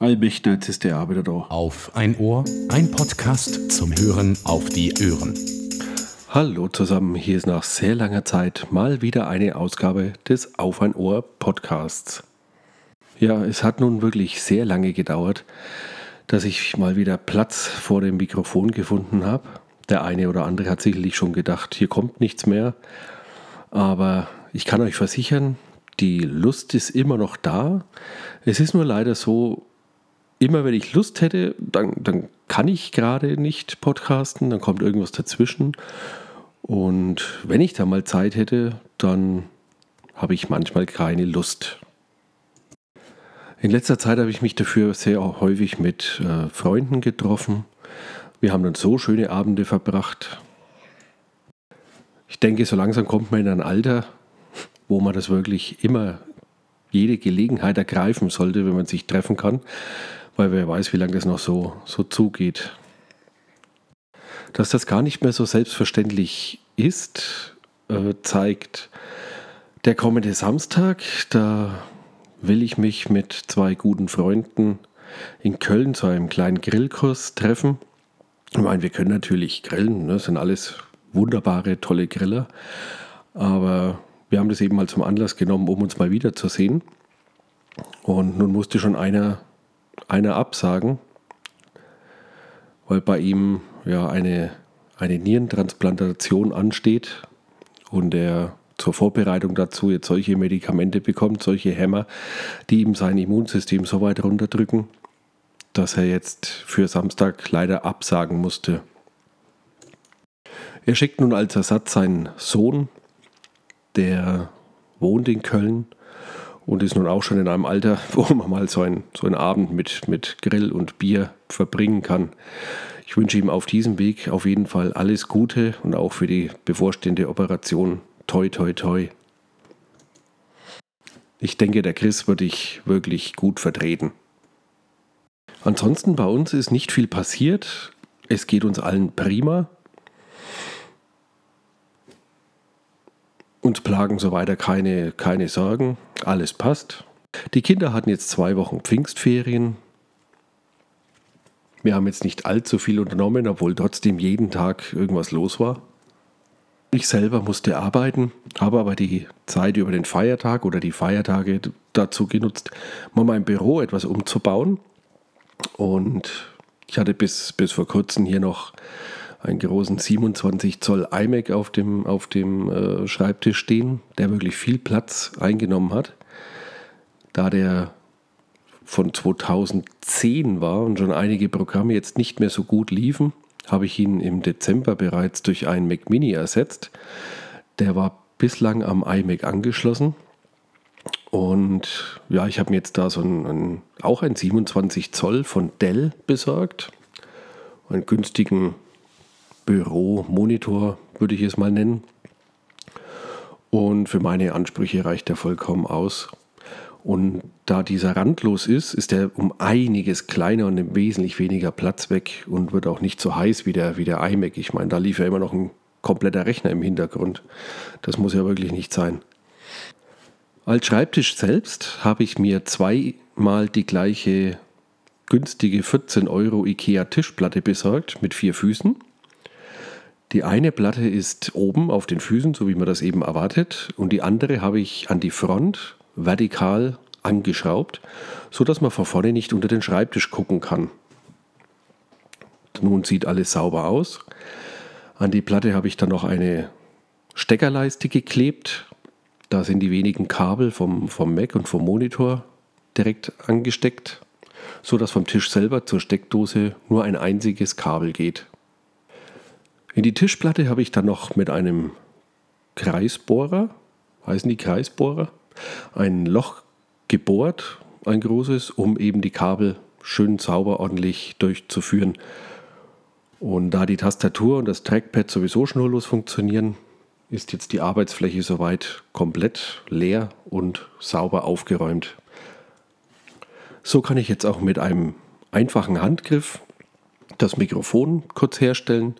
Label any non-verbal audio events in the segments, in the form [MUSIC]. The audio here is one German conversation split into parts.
Allmächter, jetzt ist der Arbeiter da. Auf ein Ohr, ein Podcast zum Hören auf die Ohren. Hallo zusammen, hier ist nach sehr langer Zeit mal wieder eine Ausgabe des Auf ein Ohr Podcasts. Ja, es hat nun wirklich sehr lange gedauert, dass ich mal wieder Platz vor dem Mikrofon gefunden habe. Der eine oder andere hat sicherlich schon gedacht, hier kommt nichts mehr. Aber ich kann euch versichern, die Lust ist immer noch da. Es ist nur leider so, immer wenn ich Lust hätte, dann, dann kann ich gerade nicht podcasten, dann kommt irgendwas dazwischen. Und wenn ich da mal Zeit hätte, dann habe ich manchmal keine Lust. In letzter Zeit habe ich mich dafür sehr häufig mit äh, Freunden getroffen. Wir haben dann so schöne Abende verbracht. Ich denke, so langsam kommt man in ein Alter, wo man das wirklich immer jede Gelegenheit ergreifen sollte, wenn man sich treffen kann weil wer weiß, wie lange das noch so, so zugeht. Dass das gar nicht mehr so selbstverständlich ist, äh, zeigt der kommende Samstag. Da will ich mich mit zwei guten Freunden in Köln zu einem kleinen Grillkurs treffen. Ich meine, wir können natürlich grillen, ne? sind alles wunderbare, tolle Griller. Aber wir haben das eben mal zum Anlass genommen, um uns mal wiederzusehen. Und nun musste schon einer einer absagen, weil bei ihm ja eine, eine Nierentransplantation ansteht und er zur Vorbereitung dazu jetzt solche Medikamente bekommt, solche Hämmer, die ihm sein Immunsystem so weit runterdrücken, dass er jetzt für Samstag leider absagen musste. Er schickt nun als Ersatz seinen Sohn, der wohnt in Köln und ist nun auch schon in einem Alter, [LAUGHS] wo man mal so, ein, so einen Abend mit, mit Grill und Bier verbringen kann. Ich wünsche ihm auf diesem Weg auf jeden Fall alles Gute und auch für die bevorstehende Operation toi toi toi. Ich denke, der Chris wird dich wirklich gut vertreten. Ansonsten bei uns ist nicht viel passiert. Es geht uns allen prima. Uns plagen so weiter keine, keine Sorgen. Alles passt. Die Kinder hatten jetzt zwei Wochen Pfingstferien. Wir haben jetzt nicht allzu viel unternommen, obwohl trotzdem jeden Tag irgendwas los war. Ich selber musste arbeiten, habe aber die Zeit über den Feiertag oder die Feiertage dazu genutzt, mal mein Büro etwas umzubauen. Und ich hatte bis, bis vor kurzem hier noch einen großen 27 Zoll iMac auf dem, auf dem äh, Schreibtisch stehen, der wirklich viel Platz eingenommen hat. Da der von 2010 war und schon einige Programme jetzt nicht mehr so gut liefen, habe ich ihn im Dezember bereits durch einen Mac Mini ersetzt. Der war bislang am iMac angeschlossen. Und ja, ich habe mir jetzt da so einen, einen, auch einen 27 Zoll von Dell besorgt. Einen günstigen Büromonitor, würde ich es mal nennen. Und für meine Ansprüche reicht er vollkommen aus. Und da dieser randlos ist, ist er um einiges kleiner und nimmt wesentlich weniger Platz weg und wird auch nicht so heiß wie der, wie der iMac. Ich meine, da lief ja immer noch ein kompletter Rechner im Hintergrund. Das muss ja wirklich nicht sein. Als Schreibtisch selbst habe ich mir zweimal die gleiche günstige 14 Euro IKEA Tischplatte besorgt mit vier Füßen. Die eine Platte ist oben auf den Füßen, so wie man das eben erwartet, und die andere habe ich an die Front vertikal angeschraubt, sodass man von vorne nicht unter den Schreibtisch gucken kann. Nun sieht alles sauber aus. An die Platte habe ich dann noch eine Steckerleiste geklebt. Da sind die wenigen Kabel vom, vom Mac und vom Monitor direkt angesteckt, sodass vom Tisch selber zur Steckdose nur ein einziges Kabel geht. In die Tischplatte habe ich dann noch mit einem Kreisbohrer, heißen die Kreisbohrer, ein Loch gebohrt, ein großes, um eben die Kabel schön sauber ordentlich durchzuführen. Und da die Tastatur und das Trackpad sowieso schnurlos funktionieren, ist jetzt die Arbeitsfläche soweit komplett leer und sauber aufgeräumt. So kann ich jetzt auch mit einem einfachen Handgriff das Mikrofon kurz herstellen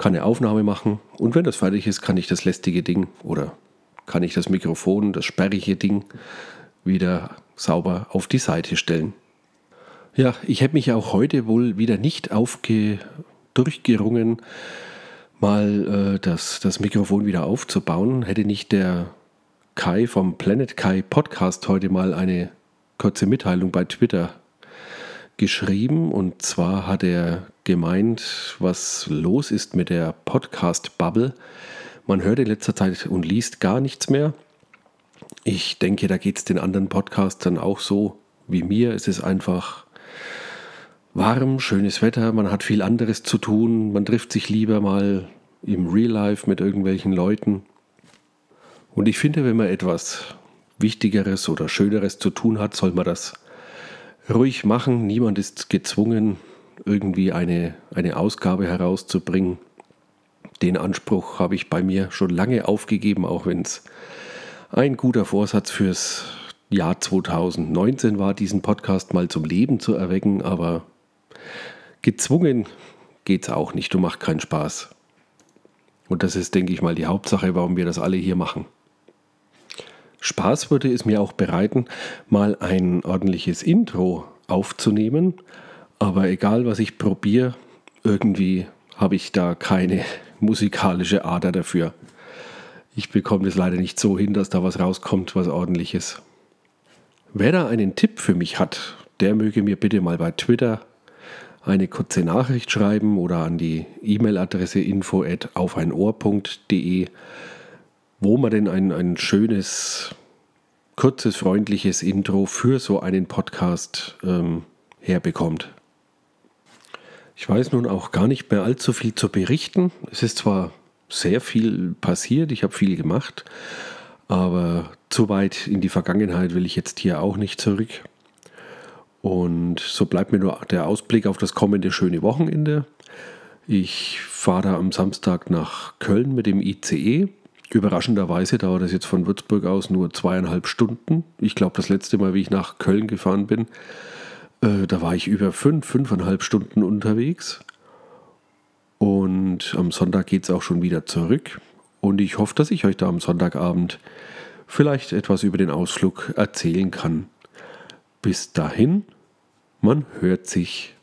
kann eine Aufnahme machen und wenn das fertig ist, kann ich das lästige Ding oder kann ich das Mikrofon, das sperrige Ding wieder sauber auf die Seite stellen. Ja, ich hätte mich auch heute wohl wieder nicht aufge durchgerungen, mal äh, das, das Mikrofon wieder aufzubauen. Hätte nicht der Kai vom Planet Kai Podcast heute mal eine kurze Mitteilung bei Twitter geschrieben. Und zwar hat er gemeint, was los ist mit der Podcast-Bubble. Man hört in letzter Zeit und liest gar nichts mehr. Ich denke, da geht es den anderen Podcastern auch so wie mir. Es ist einfach warm, schönes Wetter, man hat viel anderes zu tun, man trifft sich lieber mal im Real Life mit irgendwelchen Leuten. Und ich finde, wenn man etwas Wichtigeres oder Schöneres zu tun hat, soll man das ruhig machen. Niemand ist gezwungen, irgendwie eine, eine Ausgabe herauszubringen. Den Anspruch habe ich bei mir schon lange aufgegeben, auch wenn es ein guter Vorsatz fürs Jahr 2019 war, diesen Podcast mal zum Leben zu erwecken, aber gezwungen geht es auch nicht und macht keinen Spaß. Und das ist, denke ich mal, die Hauptsache, warum wir das alle hier machen. Spaß würde es mir auch bereiten, mal ein ordentliches Intro aufzunehmen, aber egal was ich probiere, irgendwie habe ich da keine [LAUGHS] musikalische Ader dafür. Ich bekomme es leider nicht so hin, dass da was rauskommt, was ordentliches. Wer da einen Tipp für mich hat, der möge mir bitte mal bei Twitter eine kurze Nachricht schreiben oder an die E-Mail-Adresse info at aufeinohr.de, wo man denn ein, ein schönes, kurzes, freundliches Intro für so einen Podcast ähm, herbekommt. Ich weiß nun auch gar nicht mehr allzu viel zu berichten. Es ist zwar sehr viel passiert, ich habe viel gemacht, aber zu weit in die Vergangenheit will ich jetzt hier auch nicht zurück. Und so bleibt mir nur der Ausblick auf das kommende schöne Wochenende. Ich fahre am Samstag nach Köln mit dem ICE. Überraschenderweise dauert es jetzt von Würzburg aus nur zweieinhalb Stunden. Ich glaube, das letzte Mal, wie ich nach Köln gefahren bin, äh, da war ich über fünf, fünfeinhalb Stunden unterwegs. Und am Sonntag geht es auch schon wieder zurück. Und ich hoffe, dass ich euch da am Sonntagabend vielleicht etwas über den Ausflug erzählen kann. Bis dahin, man hört sich.